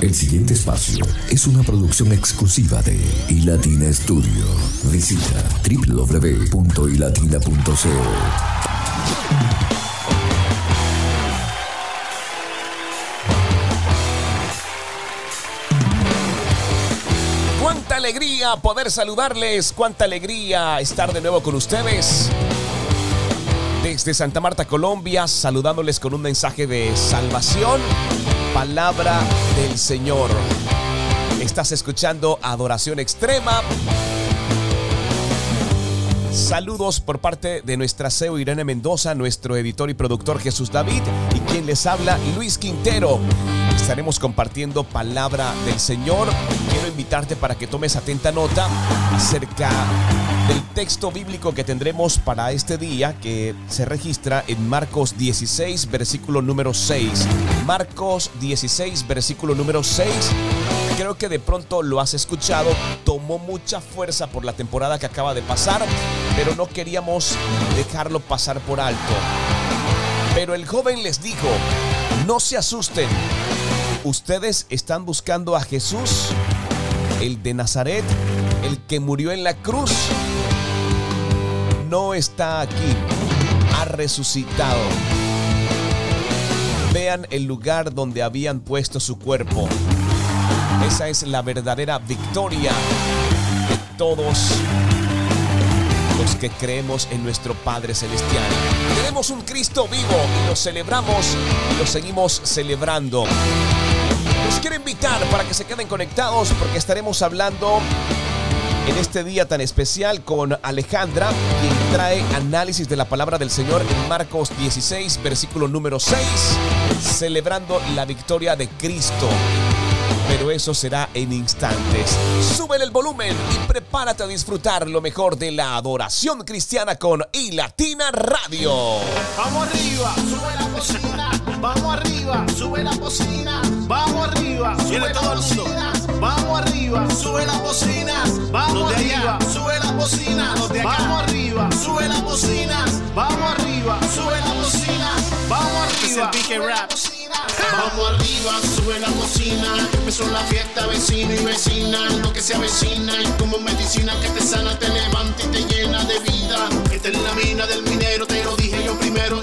El siguiente espacio es una producción exclusiva de iLatina Studio. Visita www.ilatina.co. Cuánta alegría poder saludarles, cuánta alegría estar de nuevo con ustedes. Desde Santa Marta, Colombia, saludándoles con un mensaje de salvación, palabra del Señor. Estás escuchando Adoración Extrema. Saludos por parte de nuestra CEO Irene Mendoza, nuestro editor y productor Jesús David y quien les habla Luis Quintero. Estaremos compartiendo palabra del Señor. Quiero invitarte para que tomes atenta nota acerca del texto bíblico que tendremos para este día que se registra en Marcos 16, versículo número 6. Marcos 16, versículo número 6. Creo que de pronto lo has escuchado, tomó mucha fuerza por la temporada que acaba de pasar, pero no queríamos dejarlo pasar por alto. Pero el joven les dijo, no se asusten, ustedes están buscando a Jesús, el de Nazaret, el que murió en la cruz. No está aquí, ha resucitado. Vean el lugar donde habían puesto su cuerpo. Esa es la verdadera victoria de todos los que creemos en nuestro Padre Celestial. Tenemos un Cristo vivo y lo celebramos y lo seguimos celebrando. Quiero invitar para que se queden conectados porque estaremos hablando en este día tan especial con Alejandra, quien trae análisis de la palabra del Señor en Marcos 16, versículo número 6, celebrando la victoria de Cristo pero eso será en instantes. Súbele el volumen y prepárate a disfrutar lo mejor de la adoración cristiana con iLatina Radio. Vamos arriba, sube la cocina. Vamos arriba, sube la cocina. Vamos arriba, sube la todo el mundo. cocina. Vamos arriba, sube las bocinas. Vamos arriba, sube de acá. Vamos arriba, sube las bocinas. Vamos arriba, sube las bocinas. Vamos Este es el arriba, Vamos arriba, sube la cocina. Empezó la fiesta, vecino y vecina. Lo que se avecina y como medicina que te sana, te levanta y te llena de vida. Esta es la mina del minero, te lo dije yo primero.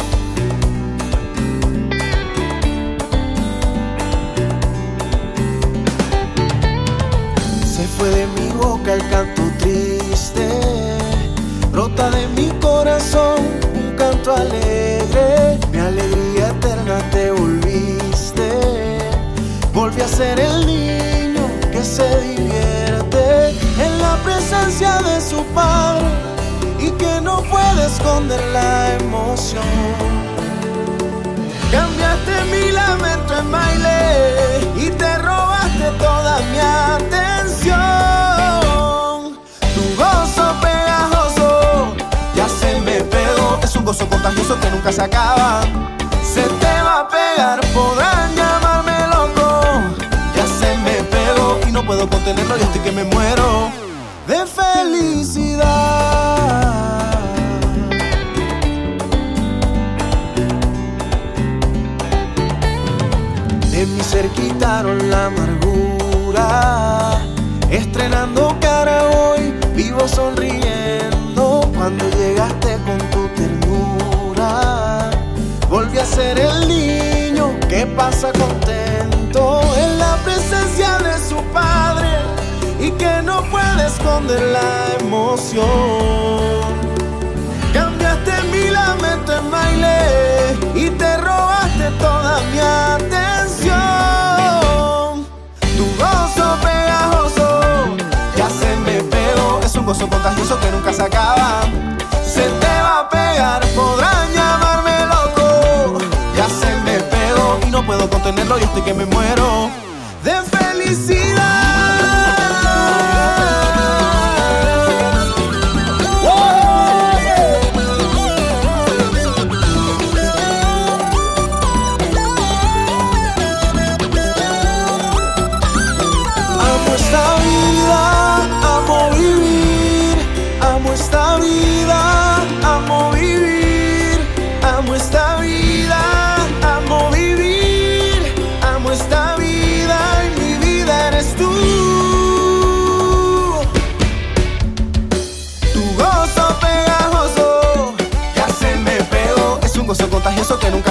Fue de mi boca el canto triste, brota de mi corazón un canto alegre, mi alegría eterna te volviste, volví a ser el niño que se divierte en la presencia de su padre y que no puede esconder la emoción. Cambiaste mi lamento en baile y te robaste toda mi atención. Que nunca se acaba. Se te va a pegar, podrán llamarme loco. Ya se me pegó y no puedo contenerlo. Yo estoy que me muero de felicidad. De mi ser quitaron la amargura, estrenando ser el niño que pasa contento en la presencia de su padre y que no puede esconder la emoción. Cambiaste mi lamento en baile y te robaste toda mi atención. Tu gozo pegajoso ya se me pegó. Es un gozo contagioso que nunca se acaba. Se te va a pegar, podrán llamarme puedo contenerlo. Yo estoy que me muero de felicidad. contagioso que nunca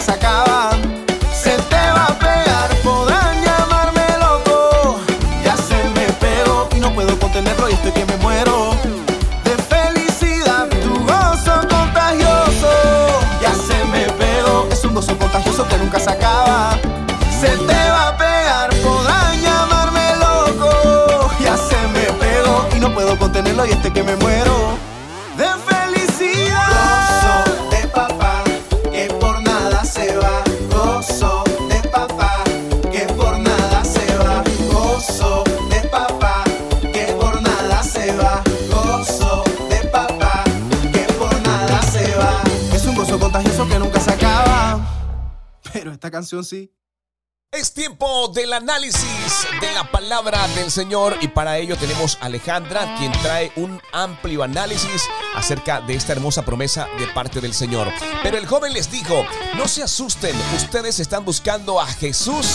Es tiempo del análisis de la palabra del Señor y para ello tenemos a Alejandra quien trae un amplio análisis acerca de esta hermosa promesa de parte del Señor. Pero el joven les dijo, no se asusten, ustedes están buscando a Jesús.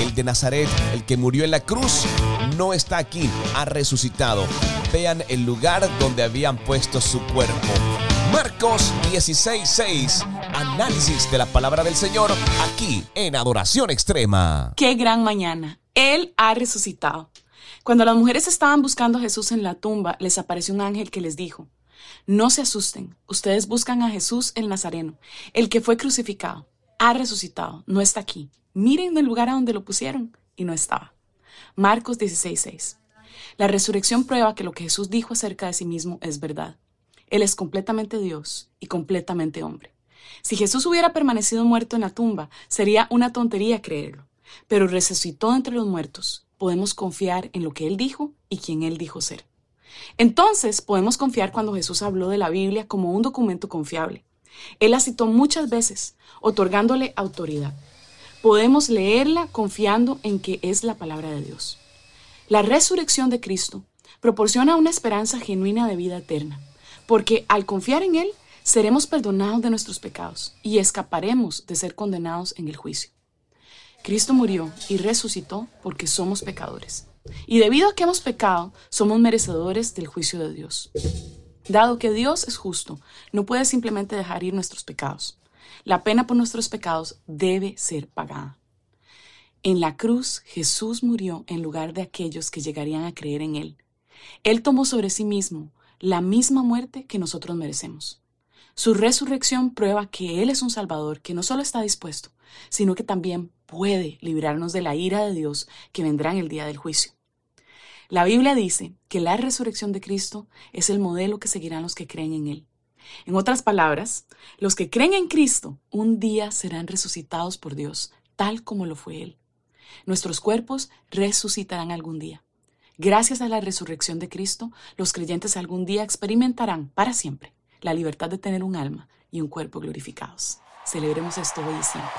El de Nazaret, el que murió en la cruz, no está aquí, ha resucitado. Vean el lugar donde habían puesto su cuerpo. Marcos 16:6. Análisis de la palabra del Señor aquí en Adoración Extrema. Qué gran mañana. Él ha resucitado. Cuando las mujeres estaban buscando a Jesús en la tumba, les apareció un ángel que les dijo, no se asusten, ustedes buscan a Jesús el Nazareno, el que fue crucificado. Ha resucitado, no está aquí. Miren el lugar a donde lo pusieron y no estaba. Marcos 16:6. La resurrección prueba que lo que Jesús dijo acerca de sí mismo es verdad. Él es completamente Dios y completamente hombre. Si Jesús hubiera permanecido muerto en la tumba, sería una tontería creerlo, pero resucitó entre los muertos. Podemos confiar en lo que Él dijo y quien Él dijo ser. Entonces podemos confiar cuando Jesús habló de la Biblia como un documento confiable. Él la citó muchas veces, otorgándole autoridad. Podemos leerla confiando en que es la palabra de Dios. La resurrección de Cristo proporciona una esperanza genuina de vida eterna porque al confiar en Él seremos perdonados de nuestros pecados y escaparemos de ser condenados en el juicio. Cristo murió y resucitó porque somos pecadores. Y debido a que hemos pecado, somos merecedores del juicio de Dios. Dado que Dios es justo, no puede simplemente dejar ir nuestros pecados. La pena por nuestros pecados debe ser pagada. En la cruz, Jesús murió en lugar de aquellos que llegarían a creer en Él. Él tomó sobre sí mismo la misma muerte que nosotros merecemos. Su resurrección prueba que Él es un Salvador que no solo está dispuesto, sino que también puede librarnos de la ira de Dios que vendrá en el día del juicio. La Biblia dice que la resurrección de Cristo es el modelo que seguirán los que creen en Él. En otras palabras, los que creen en Cristo un día serán resucitados por Dios, tal como lo fue Él. Nuestros cuerpos resucitarán algún día. Gracias a la resurrección de Cristo, los creyentes algún día experimentarán para siempre la libertad de tener un alma y un cuerpo glorificados. Celebremos esto hoy y siempre.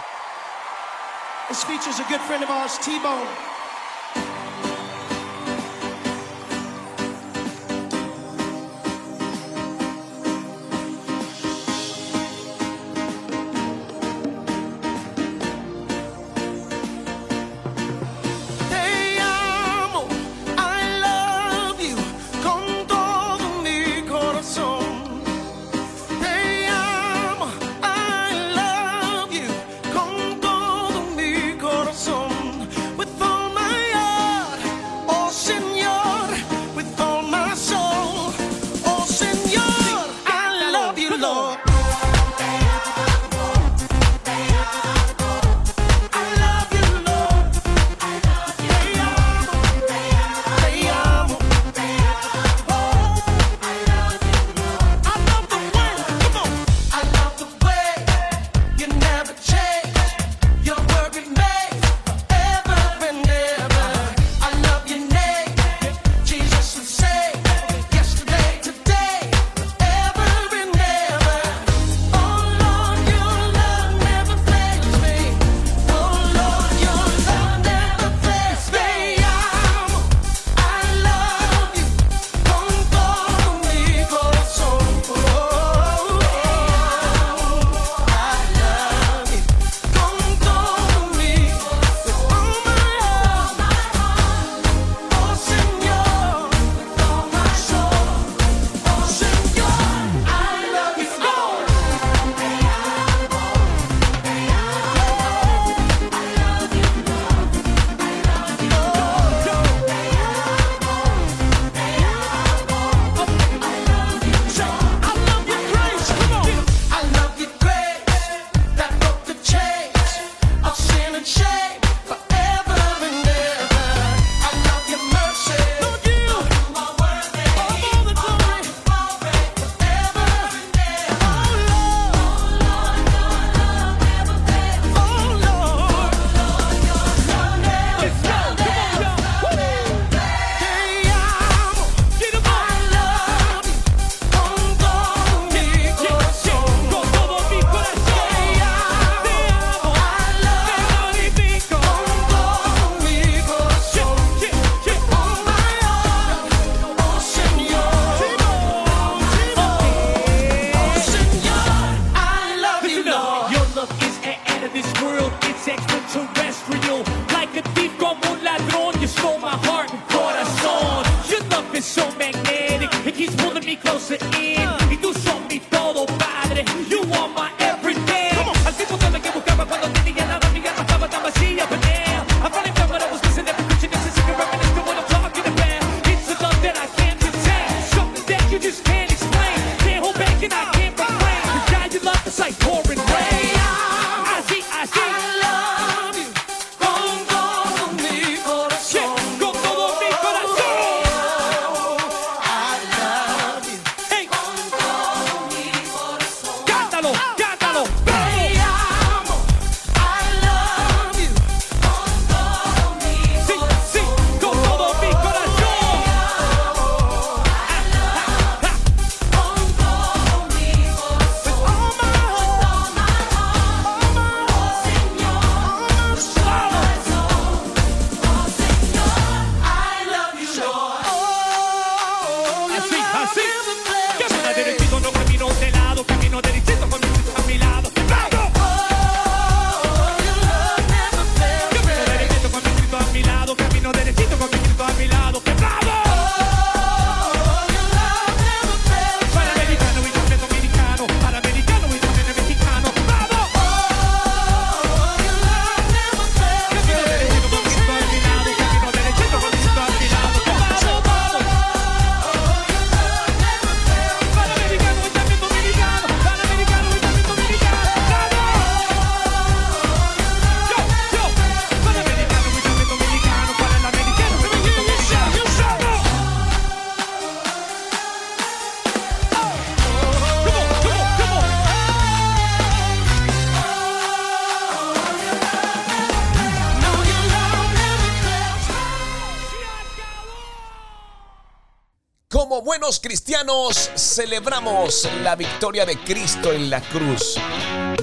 Buenos cristianos celebramos la victoria de Cristo en la cruz.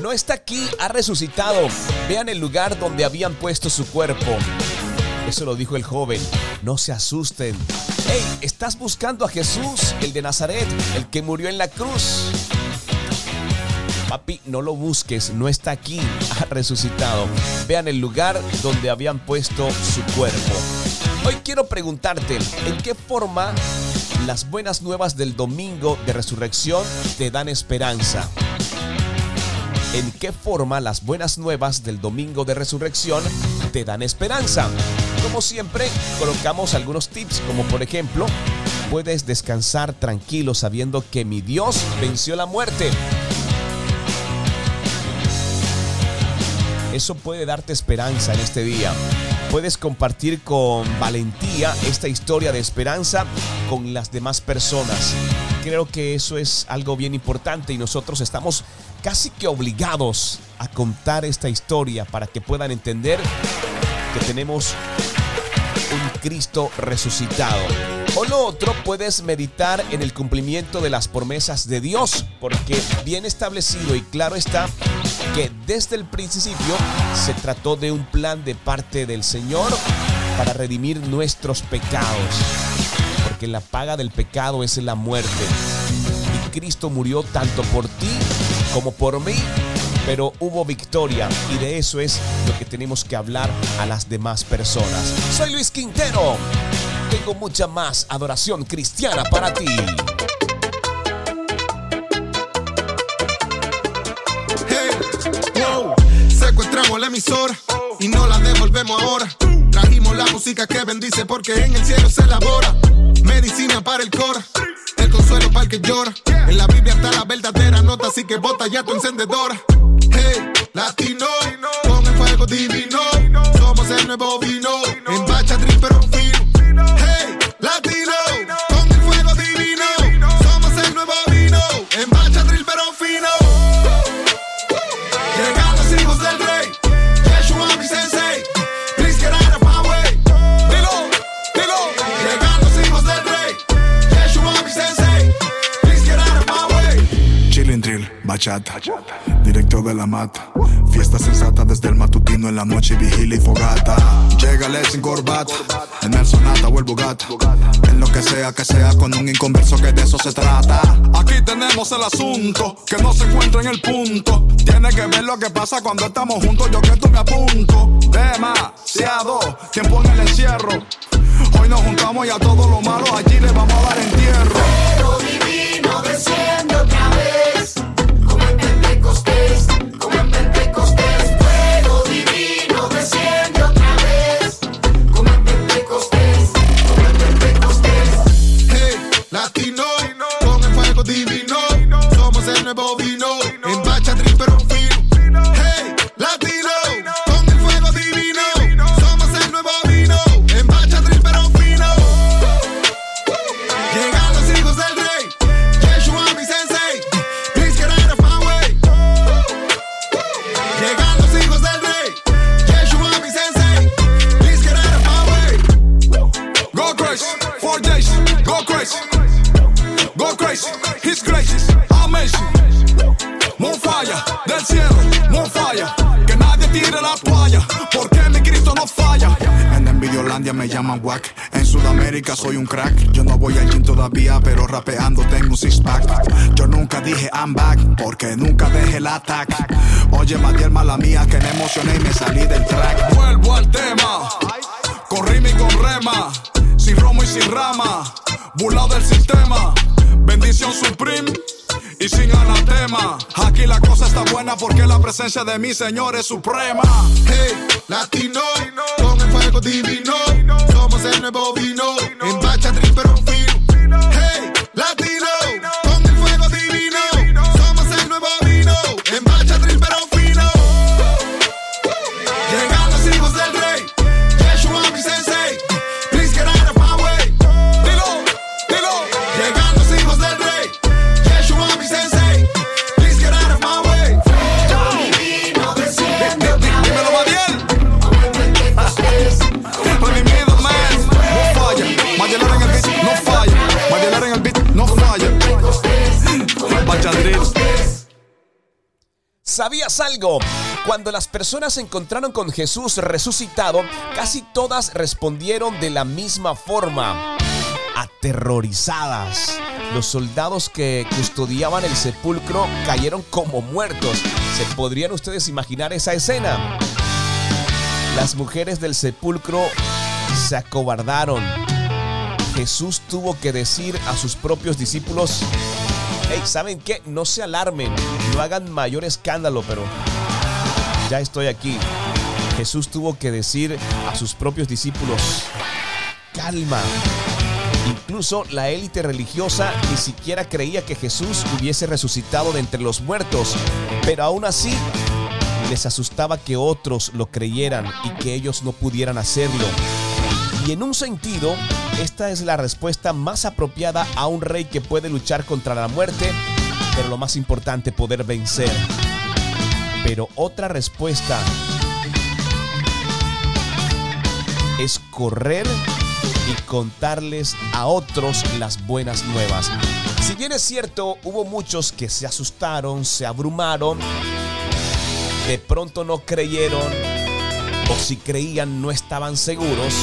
No está aquí, ha resucitado. Vean el lugar donde habían puesto su cuerpo. Eso lo dijo el joven. No se asusten. Hey, ¿estás buscando a Jesús, el de Nazaret, el que murió en la cruz? Papi, no lo busques, no está aquí, ha resucitado. Vean el lugar donde habían puesto su cuerpo. Hoy quiero preguntarte, ¿en qué forma las buenas nuevas del domingo de resurrección te dan esperanza. ¿En qué forma las buenas nuevas del domingo de resurrección te dan esperanza? Como siempre, colocamos algunos tips, como por ejemplo, puedes descansar tranquilo sabiendo que mi Dios venció la muerte. Eso puede darte esperanza en este día puedes compartir con valentía esta historia de esperanza con las demás personas. Creo que eso es algo bien importante y nosotros estamos casi que obligados a contar esta historia para que puedan entender que tenemos un Cristo resucitado. O lo otro, puedes meditar en el cumplimiento de las promesas de Dios, porque bien establecido y claro está que desde el principio se trató de un plan de parte del Señor para redimir nuestros pecados, porque la paga del pecado es la muerte. Y Cristo murió tanto por ti como por mí, pero hubo victoria y de eso es lo que tenemos que hablar a las demás personas. Soy Luis Quintero tengo mucha más adoración cristiana para ti. Secuestramos la emisora y no la devolvemos ahora. Trajimos la música que bendice porque en el cielo se elabora. Medicina para el cora, el consuelo para el que llora. En la Biblia está la verdadera nota, así que bota ya tu encendedora. Hey, latino, con el fuego divino. Somos el nuevo vino, en bacha, pero bachata, directo de la mata. Fiesta sensata desde el matutino en la noche, vigilia y fogata. Llegale sin corbata, en el sonata o el bugata. En lo que sea que sea con un inconverso que de eso se trata. Aquí tenemos el asunto, que no se encuentra en el punto. Tiene que ver lo que pasa cuando estamos juntos, yo que tú me apunto. Demasiado tiempo en el encierro. Hoy nos juntamos y a todo lo malo allí le vamos a dar entierro. divino crazy. De mi Señor es suprema. Hey, latino, ¿Sabías algo? Cuando las personas se encontraron con Jesús resucitado, casi todas respondieron de la misma forma, aterrorizadas. Los soldados que custodiaban el sepulcro cayeron como muertos. ¿Se podrían ustedes imaginar esa escena? Las mujeres del sepulcro se acobardaron. Jesús tuvo que decir a sus propios discípulos, hey, ¿saben qué? No se alarmen, hagan mayor escándalo, pero ya estoy aquí. Jesús tuvo que decir a sus propios discípulos, calma. Incluso la élite religiosa ni siquiera creía que Jesús hubiese resucitado de entre los muertos, pero aún así les asustaba que otros lo creyeran y que ellos no pudieran hacerlo. Y en un sentido, esta es la respuesta más apropiada a un rey que puede luchar contra la muerte, pero lo más importante, poder vencer. Pero otra respuesta es correr y contarles a otros las buenas nuevas. Si bien es cierto, hubo muchos que se asustaron, se abrumaron, de pronto no creyeron, o si creían no estaban seguros,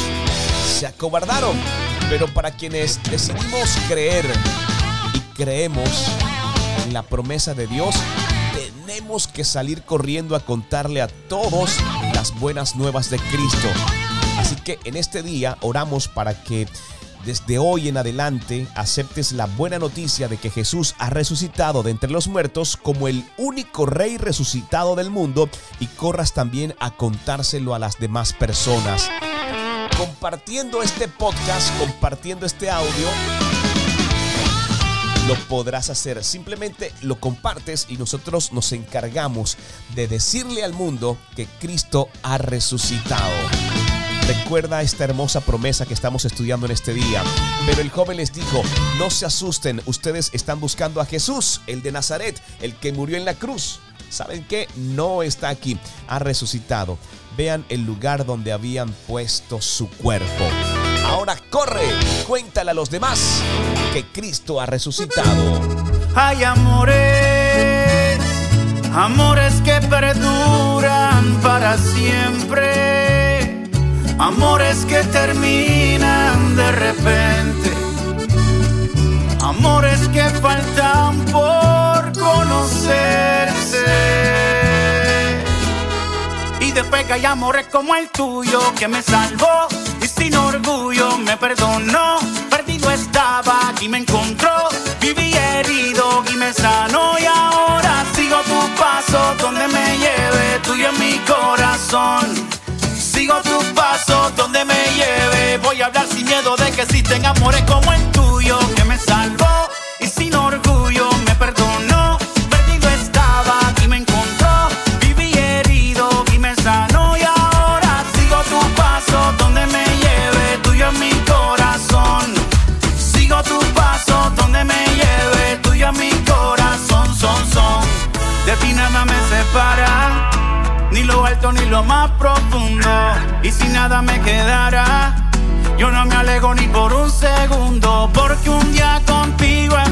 se acobardaron. Pero para quienes decidimos creer y creemos en la promesa de Dios, tenemos que salir corriendo a contarle a todos las buenas nuevas de Cristo. Así que en este día oramos para que desde hoy en adelante aceptes la buena noticia de que Jesús ha resucitado de entre los muertos como el único rey resucitado del mundo y corras también a contárselo a las demás personas. Compartiendo este podcast, compartiendo este audio, lo podrás hacer. Simplemente lo compartes y nosotros nos encargamos de decirle al mundo que Cristo ha resucitado. Recuerda esta hermosa promesa que estamos estudiando en este día. Pero el joven les dijo, no se asusten, ustedes están buscando a Jesús, el de Nazaret, el que murió en la cruz. ¿Saben qué? No está aquí, ha resucitado. Vean el lugar donde habían puesto su cuerpo. Ahora corre, cuéntale a los demás que Cristo ha resucitado. Hay amores, amores que perduran para siempre. Amores que terminan de repente. Amores que faltan por conocerse. Y después que hay amores como el tuyo que me salvó y sin orgullo me perdonó. Perdido estaba y me encontró. Viví herido y me sanó y ahora sigo tu paso donde me lleve tuyo en mi corazón. Sigo tu paso donde me lleve. Voy a hablar sin miedo de que existen amores como el tuyo que me salvó Ni lo alto ni lo más profundo. Y si nada me quedara, Yo no me alego ni por un segundo, porque un día contigo es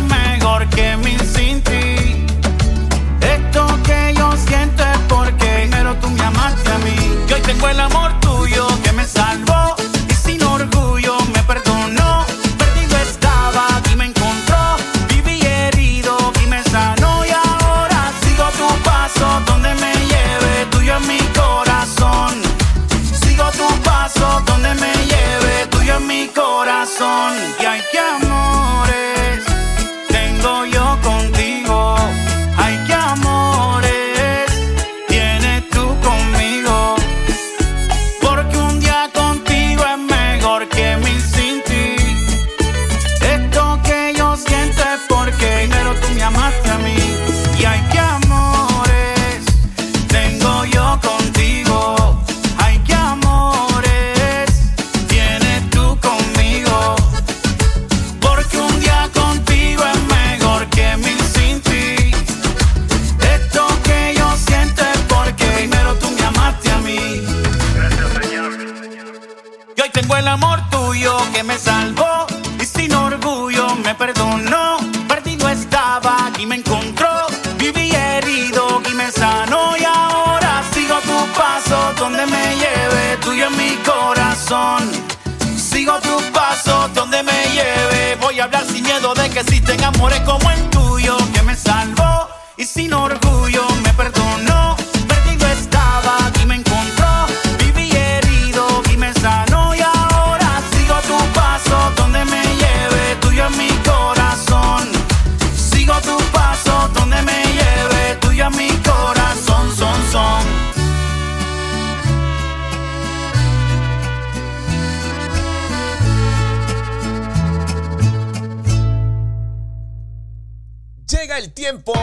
Llega el tiempo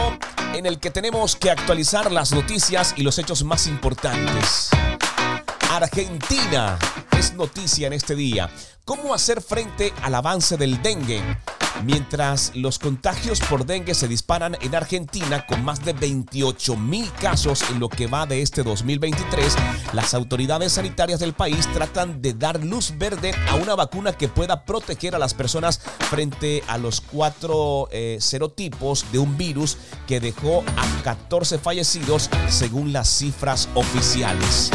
en el que tenemos que actualizar las noticias y los hechos más importantes. Argentina es noticia en este día. ¿Cómo hacer frente al avance del dengue? Mientras los contagios por dengue se disparan en Argentina con más de 28 mil casos en lo que va de este 2023, las autoridades sanitarias del país tratan de dar luz verde a una vacuna que pueda proteger a las personas frente a los cuatro eh, serotipos de un virus que dejó a 14 fallecidos según las cifras oficiales.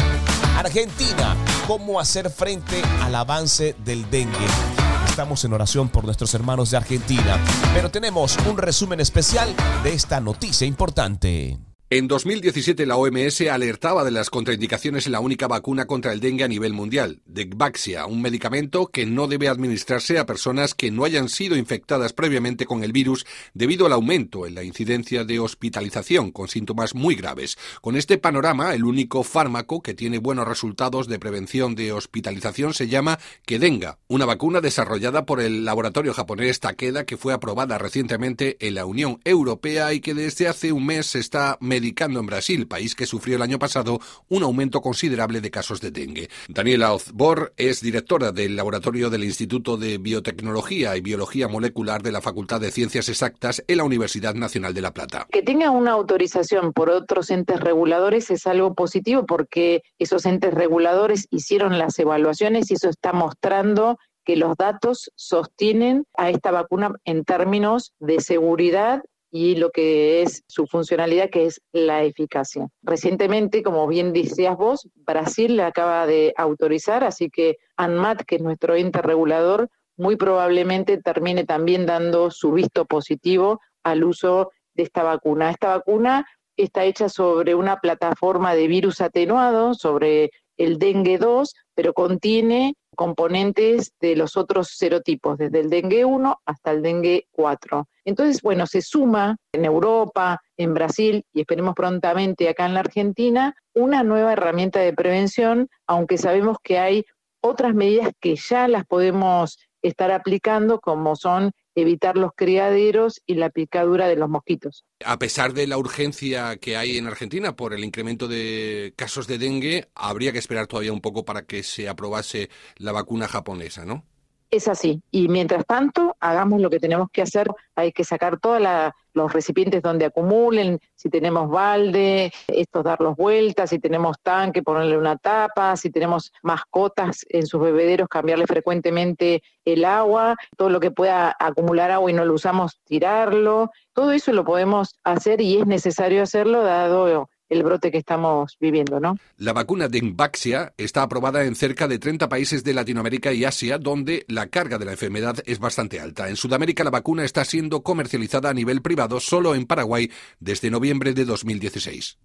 Argentina, ¿cómo hacer frente al avance del dengue? Estamos en oración por nuestros hermanos de Argentina, pero tenemos un resumen especial de esta noticia importante. En 2017 la OMS alertaba de las contraindicaciones en la única vacuna contra el dengue a nivel mundial, Degvaxia, un medicamento que no debe administrarse a personas que no hayan sido infectadas previamente con el virus debido al aumento en la incidencia de hospitalización con síntomas muy graves. Con este panorama, el único fármaco que tiene buenos resultados de prevención de hospitalización se llama Kedenga, una vacuna desarrollada por el laboratorio japonés Takeda que fue aprobada recientemente en la Unión Europea y que desde hace un mes está medicando en Brasil, país que sufrió el año pasado un aumento considerable de casos de dengue. Daniela Ozbor es directora del laboratorio del Instituto de Biotecnología y Biología Molecular de la Facultad de Ciencias Exactas en la Universidad Nacional de La Plata. Que tenga una autorización por otros entes reguladores es algo positivo porque esos entes reguladores hicieron las evaluaciones y eso está mostrando que los datos sostienen a esta vacuna en términos de seguridad y lo que es su funcionalidad, que es la eficacia. Recientemente, como bien decías vos, Brasil la acaba de autorizar, así que ANMAT, que es nuestro ente regulador, muy probablemente termine también dando su visto positivo al uso de esta vacuna. Esta vacuna está hecha sobre una plataforma de virus atenuado, sobre el dengue 2, pero contiene componentes de los otros serotipos, desde el dengue 1 hasta el dengue 4. Entonces, bueno, se suma en Europa, en Brasil y esperemos prontamente acá en la Argentina una nueva herramienta de prevención, aunque sabemos que hay otras medidas que ya las podemos estar aplicando, como son evitar los criaderos y la picadura de los mosquitos. A pesar de la urgencia que hay en Argentina por el incremento de casos de dengue, habría que esperar todavía un poco para que se aprobase la vacuna japonesa, ¿no? Es así. Y mientras tanto, hagamos lo que tenemos que hacer. Hay que sacar toda la, los recipientes donde acumulen, si tenemos balde, estos darlos vueltas, si tenemos tanque, ponerle una tapa, si tenemos mascotas en sus bebederos, cambiarle frecuentemente el agua, todo lo que pueda acumular agua y no lo usamos, tirarlo. Todo eso lo podemos hacer y es necesario hacerlo dado el brote que estamos viviendo, ¿no? La vacuna de Invaxia está aprobada en cerca de 30 países de Latinoamérica y Asia, donde la carga de la enfermedad es bastante alta. En Sudamérica la vacuna está siendo comercializada a nivel privado solo en Paraguay desde noviembre de 2016.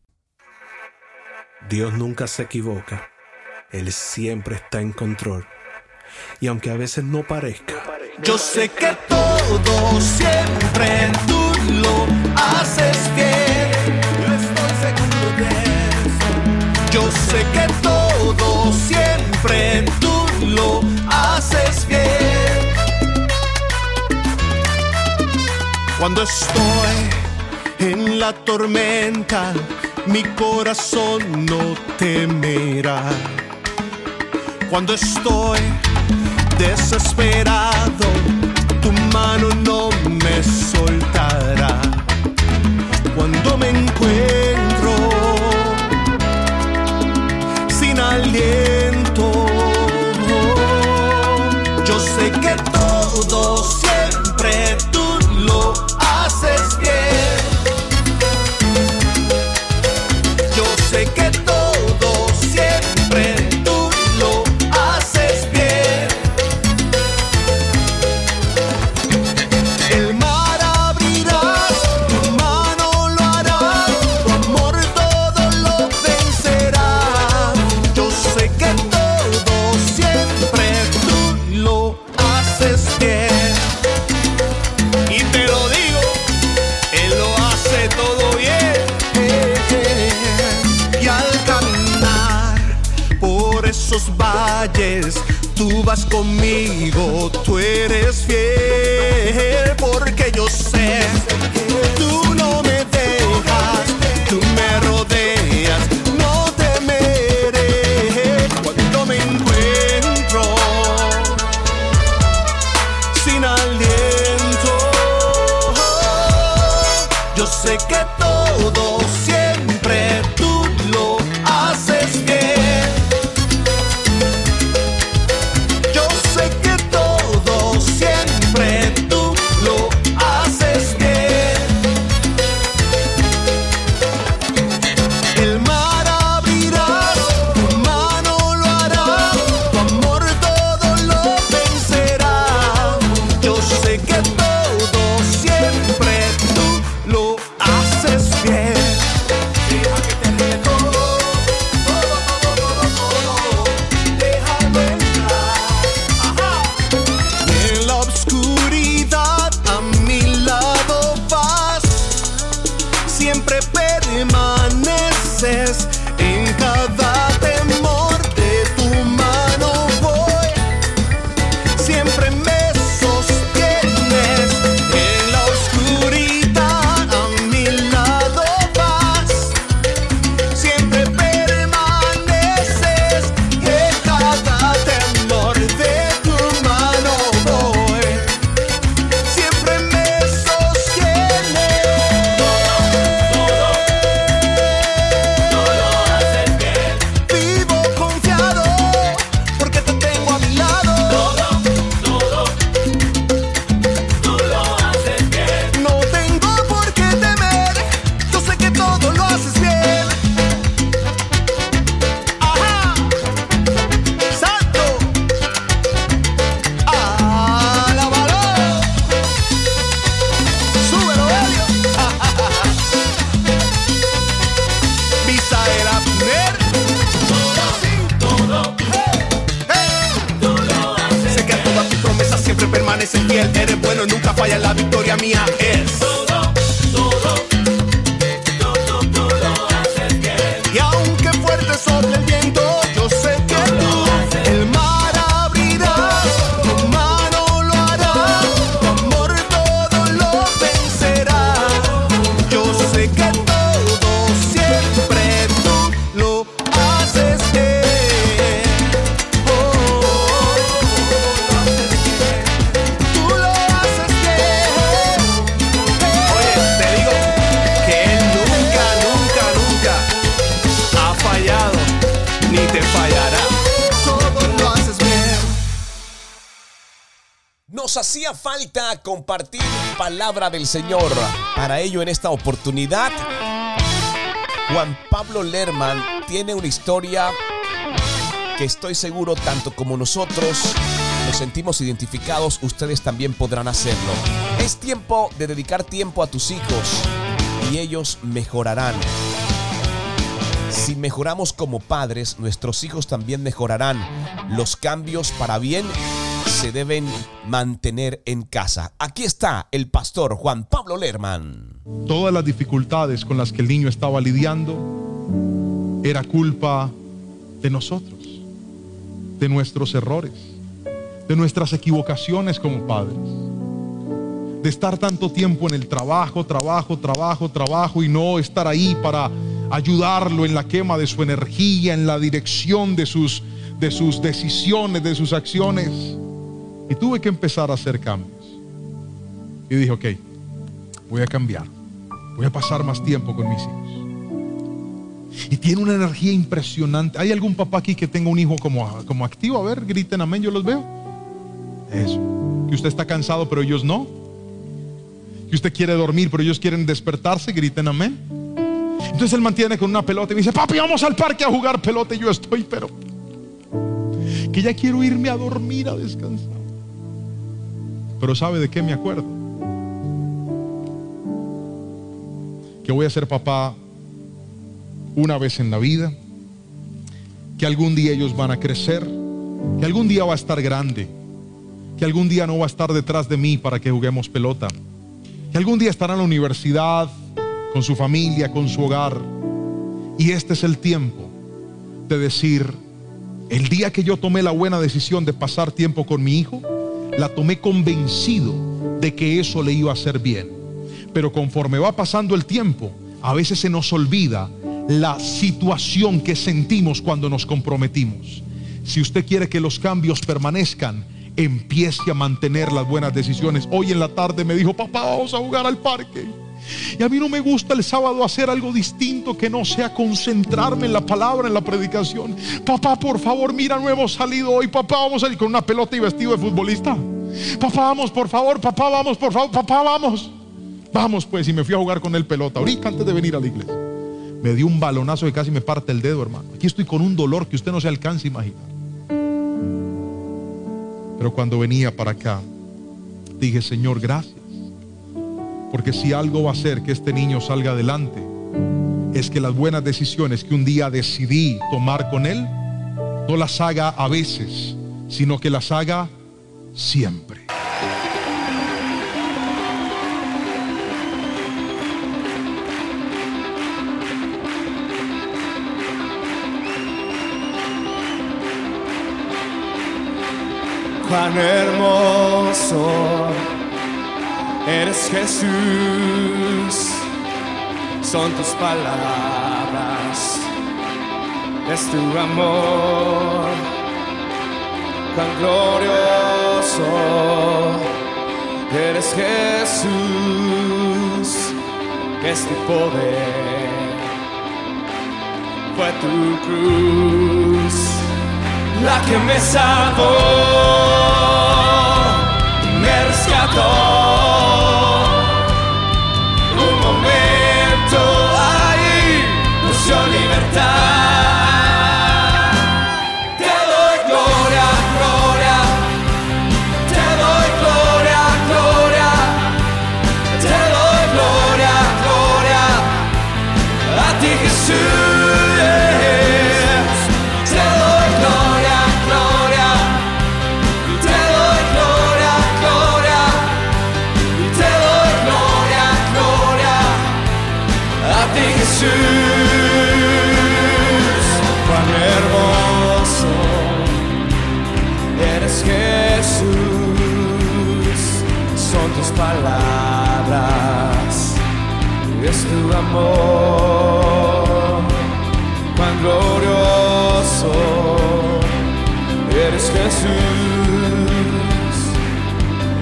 Dios nunca se equivoca. Él siempre está en control. Y aunque a veces no parezca, yo sé que todo siempre tú lo haces bien. Yo sé que todo siempre tú lo haces bien. Cuando estoy en la tormenta, mi corazón no temerá. Cuando estoy desesperado, tu mano no me soltará. Tú vas conmigo, tú eres fiel, falta compartir palabra del Señor. Para ello, en esta oportunidad, Juan Pablo Lerman tiene una historia que estoy seguro, tanto como nosotros nos sentimos identificados, ustedes también podrán hacerlo. Es tiempo de dedicar tiempo a tus hijos y ellos mejorarán. Si mejoramos como padres, nuestros hijos también mejorarán. Los cambios para bien se deben mantener en casa. Aquí está el pastor Juan Pablo Lerman. Todas las dificultades con las que el niño estaba lidiando era culpa de nosotros, de nuestros errores, de nuestras equivocaciones como padres, de estar tanto tiempo en el trabajo, trabajo, trabajo, trabajo y no estar ahí para ayudarlo en la quema de su energía, en la dirección de sus, de sus decisiones, de sus acciones. Y tuve que empezar a hacer cambios. Y dije, ok, voy a cambiar. Voy a pasar más tiempo con mis hijos. Y tiene una energía impresionante. ¿Hay algún papá aquí que tenga un hijo como, como activo? A ver, griten amén, yo los veo. Eso. Que usted está cansado, pero ellos no. Que usted quiere dormir, pero ellos quieren despertarse, griten amén. Entonces él mantiene con una pelota y me dice, papi, vamos al parque a jugar pelota. Yo estoy, pero que ya quiero irme a dormir, a descansar. Pero ¿sabe de qué me acuerdo? Que voy a ser papá una vez en la vida, que algún día ellos van a crecer, que algún día va a estar grande, que algún día no va a estar detrás de mí para que juguemos pelota, que algún día estará en la universidad, con su familia, con su hogar. Y este es el tiempo de decir, el día que yo tomé la buena decisión de pasar tiempo con mi hijo, la tomé convencido de que eso le iba a hacer bien. Pero conforme va pasando el tiempo, a veces se nos olvida la situación que sentimos cuando nos comprometimos. Si usted quiere que los cambios permanezcan, empiece a mantener las buenas decisiones. Hoy en la tarde me dijo, papá, vamos a jugar al parque. Y a mí no me gusta el sábado hacer algo distinto que no sea concentrarme en la palabra, en la predicación. Papá, por favor, mira, no hemos salido hoy. Papá, vamos a ir con una pelota y vestido de futbolista. Papá, vamos, por favor. Papá, vamos, por favor. Papá, vamos. Vamos, pues. Y me fui a jugar con él pelota. Ahorita antes de venir a la iglesia. Me dio un balonazo que casi me parte el dedo, hermano. Aquí estoy con un dolor que usted no se alcanza a imaginar. Pero cuando venía para acá, dije, Señor, gracias porque si algo va a hacer que este niño salga adelante, es que las buenas decisiones que un día decidí tomar con él, no las haga a veces, sino que las haga siempre. Cuán hermoso Eres Jesús, son tus palabras, es tu amor, tan glorioso. Eres Jesús, es tu poder, fue tu cruz la que me salvó, me rescató. Amor, cuán glorioso eres Jesús,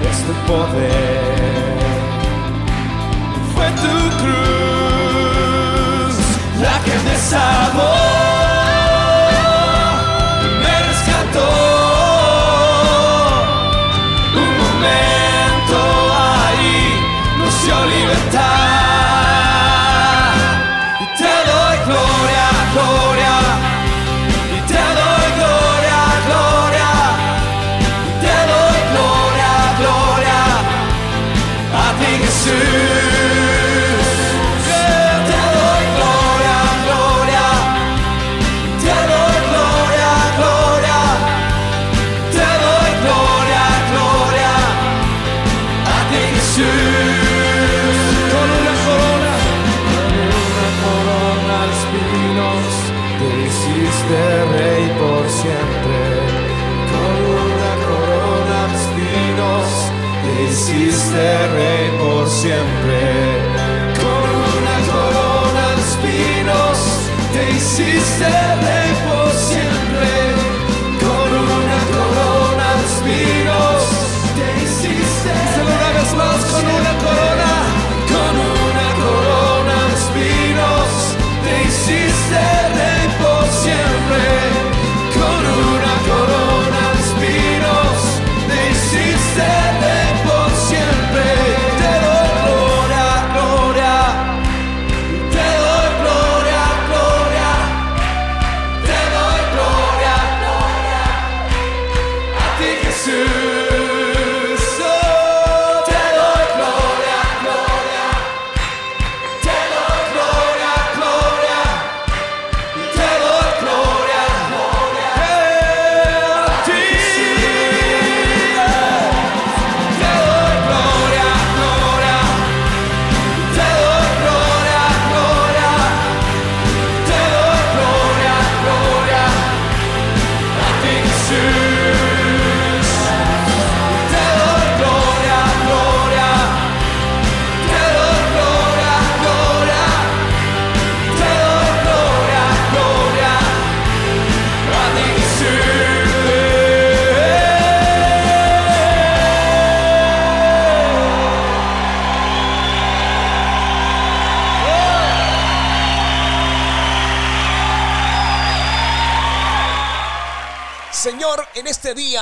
es tu poder, fue tu cruz la que me salvó.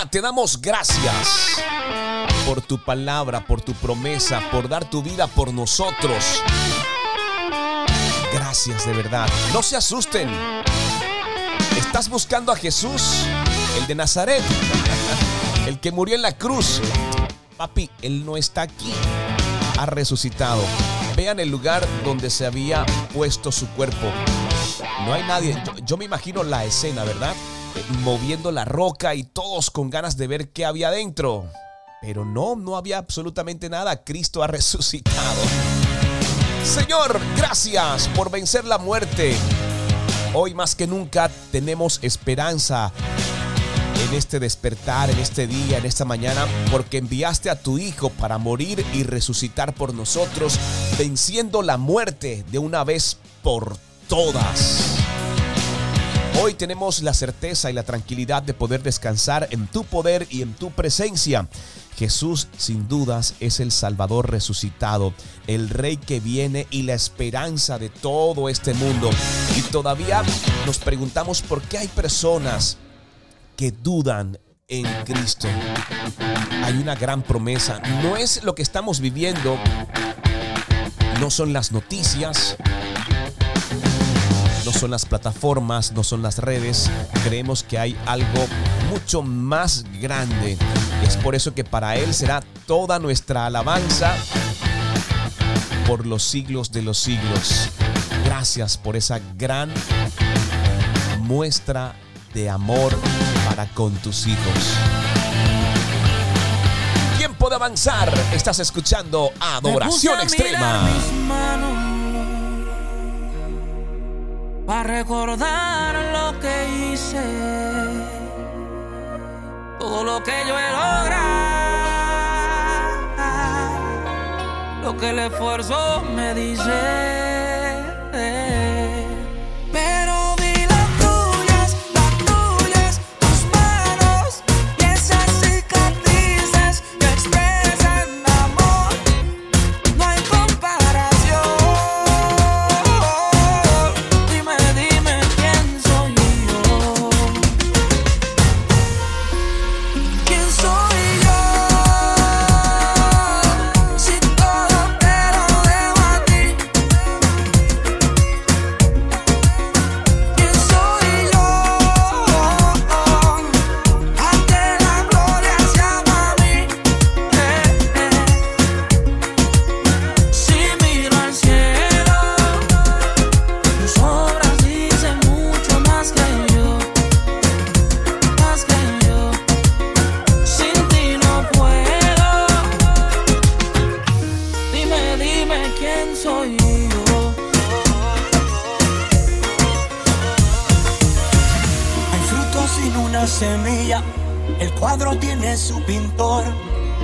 Te damos gracias por tu palabra, por tu promesa, por dar tu vida por nosotros. Gracias de verdad. No se asusten. Estás buscando a Jesús, el de Nazaret, el que murió en la cruz. Papi, Él no está aquí. Ha resucitado. Vean el lugar donde se había puesto su cuerpo. No hay nadie. Yo, yo me imagino la escena, ¿verdad? Moviendo la roca y todos con ganas de ver qué había dentro. Pero no, no había absolutamente nada. Cristo ha resucitado. Señor, gracias por vencer la muerte. Hoy más que nunca tenemos esperanza en este despertar, en este día, en esta mañana, porque enviaste a tu Hijo para morir y resucitar por nosotros, venciendo la muerte de una vez por todas. Hoy tenemos la certeza y la tranquilidad de poder descansar en tu poder y en tu presencia. Jesús sin dudas es el Salvador resucitado, el Rey que viene y la esperanza de todo este mundo. Y todavía nos preguntamos por qué hay personas que dudan en Cristo. Hay una gran promesa. No es lo que estamos viviendo, no son las noticias, no son las plataformas, no son las redes. Creemos que hay algo mucho más grande. Es por eso que para Él será toda nuestra alabanza por los siglos de los siglos. Gracias por esa gran muestra de amor para con tus hijos. Tiempo de avanzar. Estás escuchando Adoración Extrema. Para recordar lo que hice, todo lo que yo he logrado, lo que el esfuerzo me dice.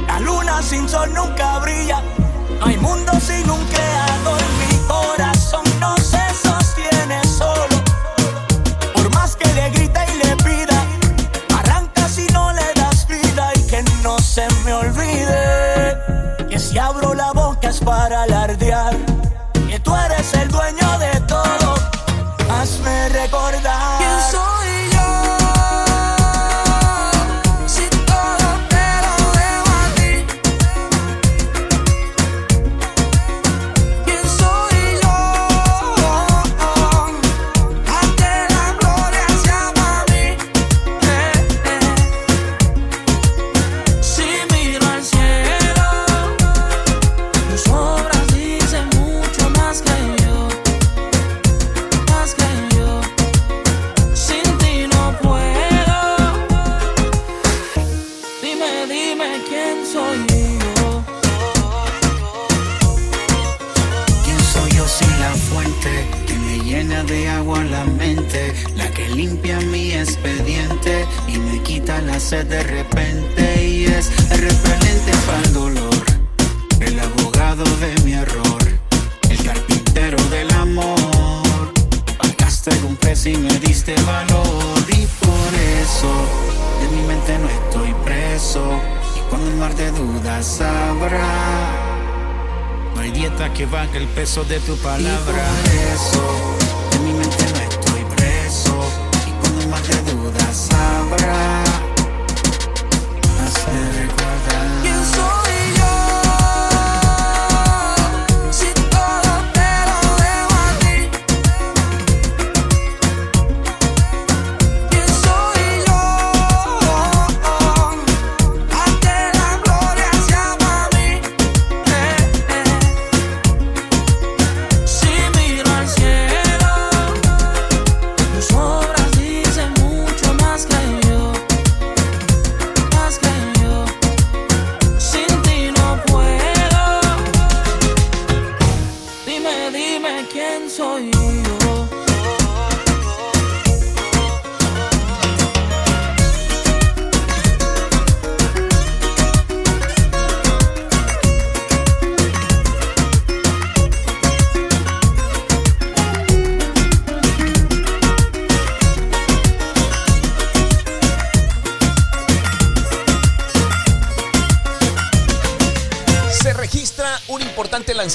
La luna sin sol nunca brilla. No hay mundo sin un creador.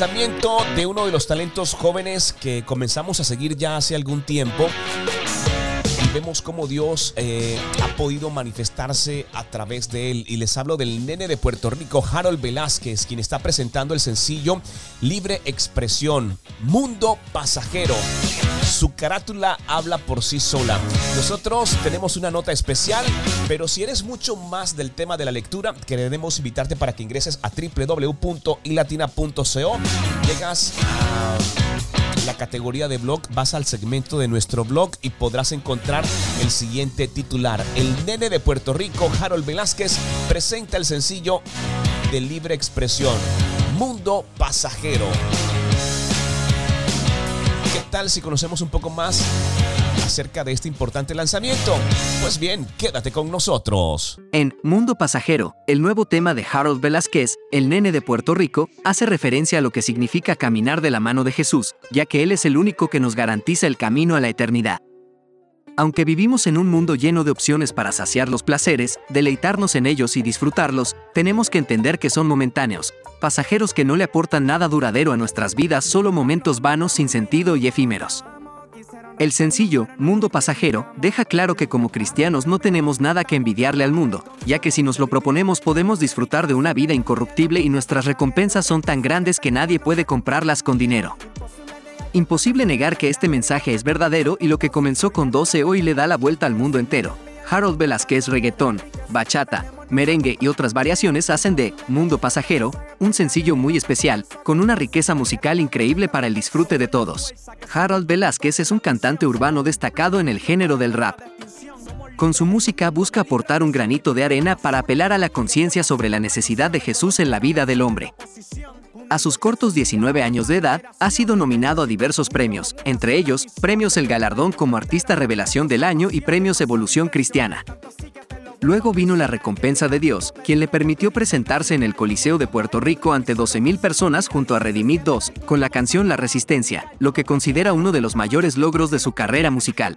Lanzamiento de uno de los talentos jóvenes que comenzamos a seguir ya hace algún tiempo. Y vemos cómo Dios eh, ha podido manifestarse a través de él. Y les hablo del nene de Puerto Rico, Harold Velázquez, quien está presentando el sencillo Libre Expresión, Mundo Pasajero. Su carátula habla por sí sola. Nosotros tenemos una nota especial, pero si eres mucho más del tema de la lectura, queremos invitarte para que ingreses a www.ilatina.co. Llegas a la categoría de blog, vas al segmento de nuestro blog y podrás encontrar el siguiente titular. El nene de Puerto Rico, Harold Velázquez, presenta el sencillo de libre expresión, Mundo Pasajero. ¿Qué tal si conocemos un poco más acerca de este importante lanzamiento? Pues bien, quédate con nosotros. En Mundo Pasajero, el nuevo tema de Harold Velázquez, el nene de Puerto Rico, hace referencia a lo que significa caminar de la mano de Jesús, ya que Él es el único que nos garantiza el camino a la eternidad. Aunque vivimos en un mundo lleno de opciones para saciar los placeres, deleitarnos en ellos y disfrutarlos, tenemos que entender que son momentáneos, pasajeros que no le aportan nada duradero a nuestras vidas, solo momentos vanos sin sentido y efímeros. El sencillo, Mundo Pasajero, deja claro que como cristianos no tenemos nada que envidiarle al mundo, ya que si nos lo proponemos podemos disfrutar de una vida incorruptible y nuestras recompensas son tan grandes que nadie puede comprarlas con dinero. Imposible negar que este mensaje es verdadero y lo que comenzó con 12 hoy le da la vuelta al mundo entero. Harold Velázquez reggaetón, bachata, merengue y otras variaciones hacen de Mundo Pasajero un sencillo muy especial, con una riqueza musical increíble para el disfrute de todos. Harold Velázquez es un cantante urbano destacado en el género del rap. Con su música busca aportar un granito de arena para apelar a la conciencia sobre la necesidad de Jesús en la vida del hombre. A sus cortos 19 años de edad, ha sido nominado a diversos premios, entre ellos, premios El Galardón como Artista Revelación del Año y premios Evolución Cristiana. Luego vino la recompensa de Dios, quien le permitió presentarse en el Coliseo de Puerto Rico ante 12.000 personas junto a Redimit 2, con la canción La Resistencia, lo que considera uno de los mayores logros de su carrera musical.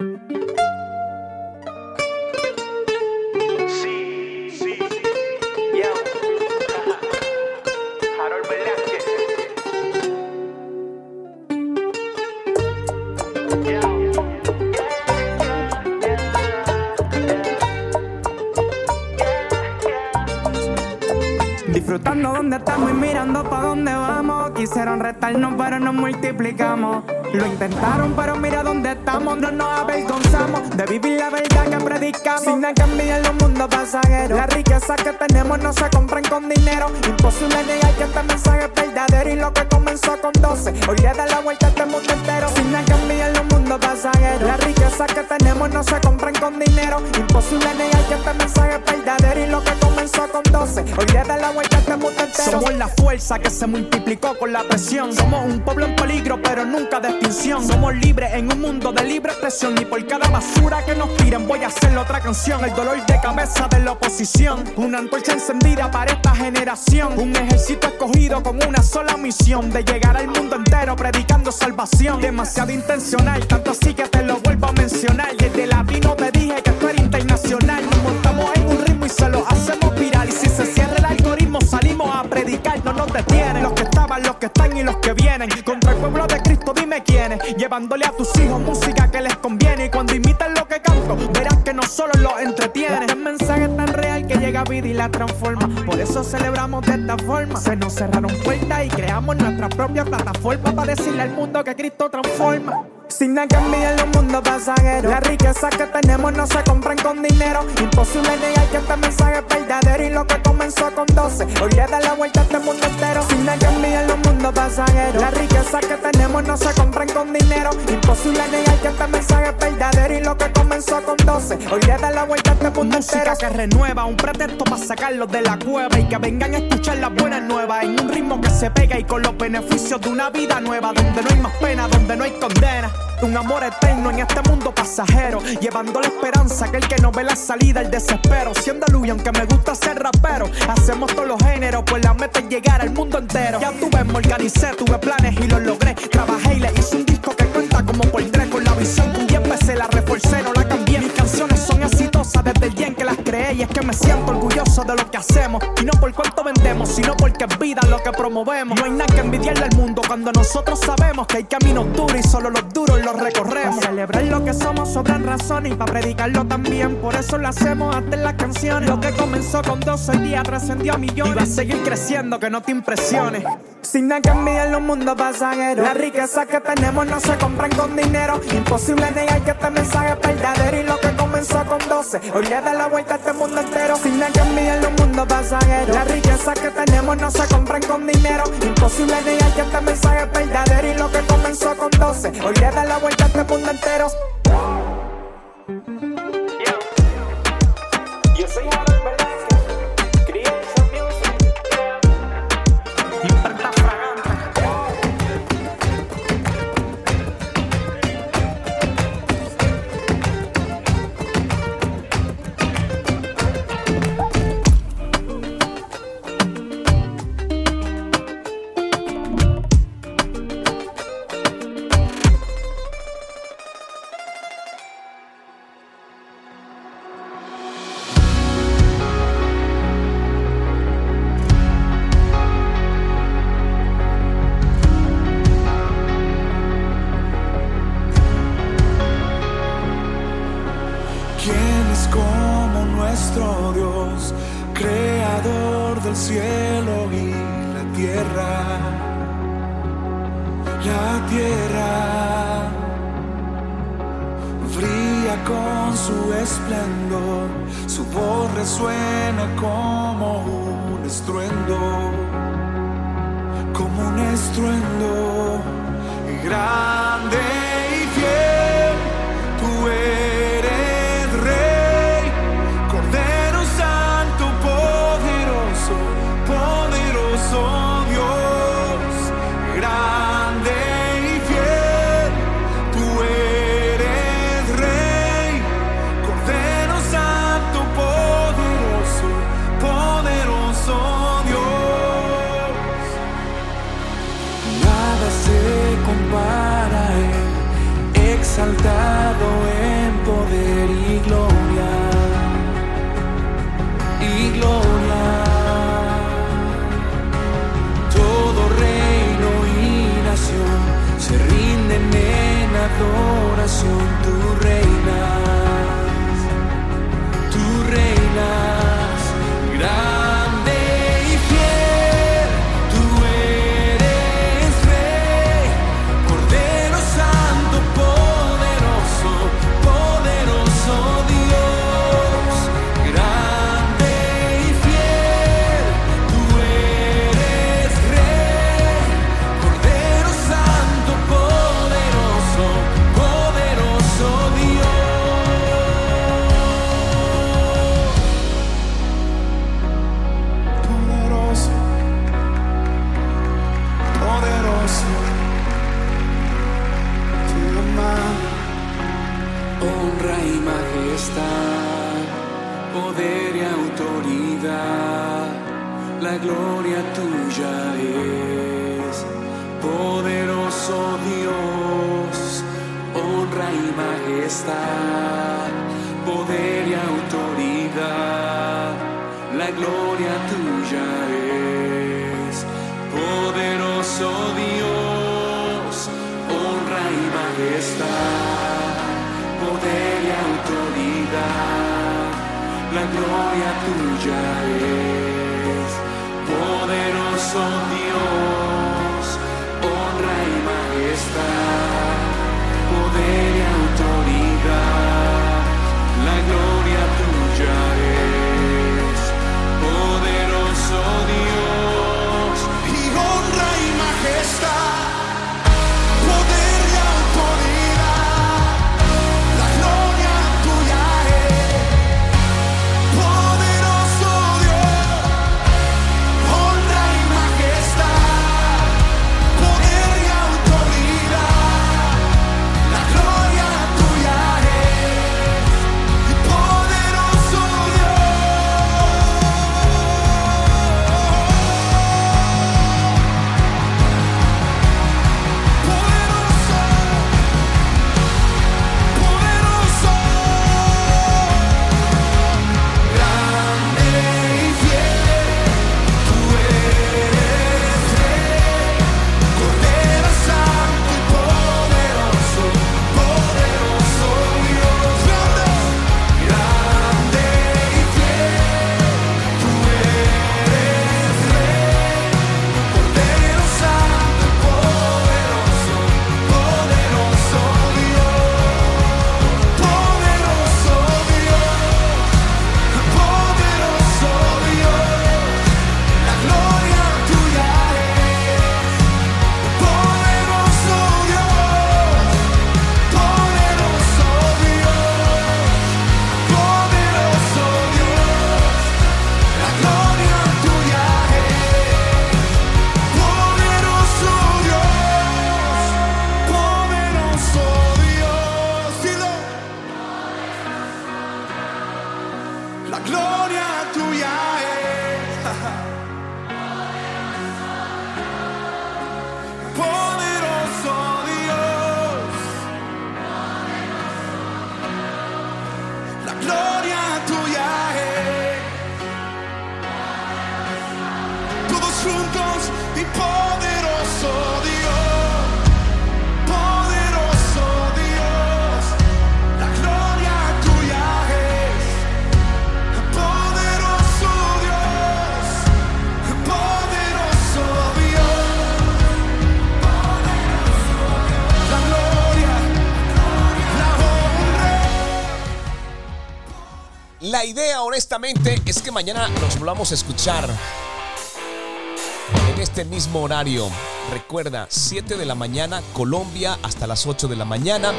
Disfrutando donde estamos y mirando pa' dónde vamos. Quisieron restarnos, pero nos multiplicamos. Lo intentaron, pero mira dónde estamos. No nos avergonzamos de vivir la verdad que predicamos. Sin cambiar los mundos pasajeros. La riqueza que tenemos no se compran con dinero. Imposible negar que este mensaje es verdadero. Y lo que comenzó con 12, hoy le da la vuelta a este mundo entero. Sin cambiar los mundos pasajeros. La riqueza que tenemos no se compran con dinero. Imposible negar que este mensaje es verdadero. Y lo que comenzó con 12, hoy le da la vuelta Somos la fuerza que se multiplicó con la presión. Somos un pueblo en peligro, pero nunca de extinción. Somos libres en un mundo de libre expresión. Y por cada basura que nos tiren, voy a hacer otra canción. El dolor de cabeza de la oposición. Una antorcha encendida para esta generación. Un ejército escogido con una sola misión: de llegar al mundo entero predicando salvación. Demasiado intencional, tanto así que te lo vuelvo a mencionar. Desde latino te dije que esto era internacional. Nos montamos en un ritmo y se lo hacemos viral. Y si se cierra a predicar, no nos detienen. Los que estaban, los que están y los que vienen. Contra el pueblo de Cristo, dime quiénes. Llevándole a tus hijos música que les conviene. Y cuando imitan que verán que no solo los entretiene. Este mensaje es tan real que llega a vida y la transforma. Por eso celebramos de esta forma. Se nos cerraron puertas y creamos nuestra propia plataforma para decirle al mundo que Cristo transforma. Sin nada que envidiar los mundos pasajeros. Las riquezas que tenemos no se compran con dinero. Imposible negar que este mensaje es verdadero. Y lo que comenzó con 12, hoy le da la vuelta a este mundo entero. Sin nada que envidiar los mundos pasajeros. Las riquezas que tenemos no se compran con dinero. Imposible negar que este mensaje es verdadero. Y lo que comenzó con 12, hoy le da la vuelta a este mundo Música entero. que renueva, un pretexto para sacarlos de la cueva y que vengan a escuchar las buenas nuevas en un ritmo que se pega y con los beneficios de una vida nueva donde no hay más pena, donde no hay condena. Un amor eterno en este mundo pasajero, llevando la esperanza que el que no ve la salida, el desespero. Siendo luz, aunque me gusta ser rapero, hacemos todos los géneros, pues la meta es llegar al mundo entero. Ya tuve, me organicé, tuve planes y los logré. Trabajé y le hice un disco que cuenta como por tres, desde el día en que me siento orgulloso de lo que hacemos. Y no por cuánto vendemos, sino porque es vida lo que promovemos. No hay nada que envidiarle al mundo cuando nosotros sabemos que hay caminos duros y solo los duros los recorremos. Para celebrar lo que somos sobran razones y para predicarlo también. Por eso lo hacemos hasta en las canciones. Lo que comenzó con dos hoy día trascendió a millones. Y va a seguir creciendo, que no te impresiones. Sin nada que envidiar los mundos pasajeros. Las riquezas que tenemos no se compran con dinero. Imposible negar que este mensaje es verdadero. Y lo que comenzó con 12, hoy le da la vuelta a este mundo Sin nada que envidiar los mundos pasajeros. Las riquezas que tenemos no se compran con dinero. Imposible negar que este mensaje es verdadero. Y lo que comenzó con 12, hoy le da la vuelta a este mundo entero. Con su esplendor, su voz resuena como un estruendo, como un estruendo. Grande exaltado poderoso Dios, honra y majestad, poder y autoridad, la gloria tuya es, poderoso Dios, honra y majestad, poder y autoridad, la gloria tuya es, poderoso Dios, es que mañana nos volvamos a escuchar en este mismo horario. Recuerda, 7 de la mañana, Colombia, hasta las 8 de la mañana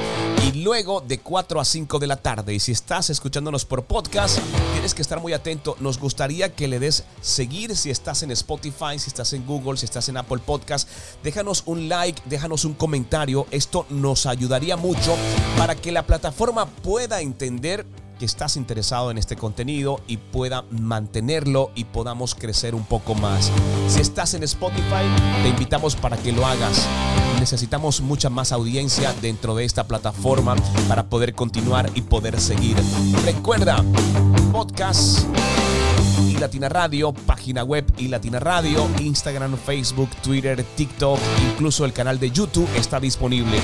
y luego de 4 a 5 de la tarde. Y si estás escuchándonos por podcast, tienes que estar muy atento. Nos gustaría que le des seguir si estás en Spotify, si estás en Google, si estás en Apple Podcast. Déjanos un like, déjanos un comentario. Esto nos ayudaría mucho para que la plataforma pueda entender que estás interesado en este contenido y pueda mantenerlo y podamos crecer un poco más. Si estás en Spotify, te invitamos para que lo hagas. Necesitamos mucha más audiencia dentro de esta plataforma para poder continuar y poder seguir. Recuerda, podcast y Latina Radio, página web y Latina Radio, Instagram, Facebook, Twitter, TikTok, incluso el canal de YouTube está disponible.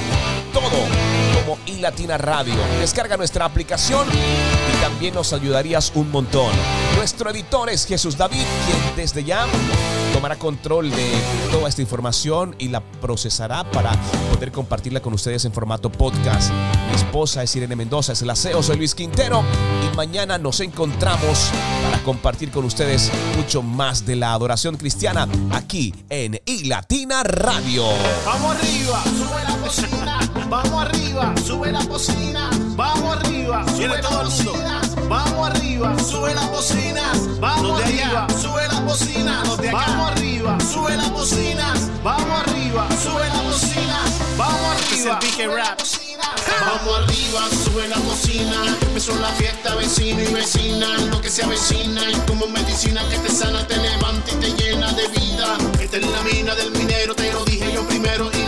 Todo como y Latina Radio. Descarga nuestra aplicación y también nos ayudarías un montón. Nuestro editor es Jesús David, quien desde ya tomará control de toda esta información y la procesará para poder compartirla con ustedes en formato podcast. Mi esposa es Irene Mendoza, es el aseo, soy Luis Quintero y mañana nos encontramos para compartir con ustedes mucho más de la adoración cristiana aquí en iLatina Radio. Vamos arriba, sube la cocina. Vamos arriba, sube la cocina. Vamos arriba, sube la cocina. Vamos arriba, sube la cocina. Vamos arriba, sube la cocina. Vamos arriba, sube la cocina. Vamos arriba, sube la cocina. Vamos arriba. Vamos arriba, sube la cocina. Empezó la fiesta, vecino y vecina. Lo que se avecina y como medicina que te sana, te levanta y te llena de vida. Esta es la mina del minero, te lo dije yo primero. Y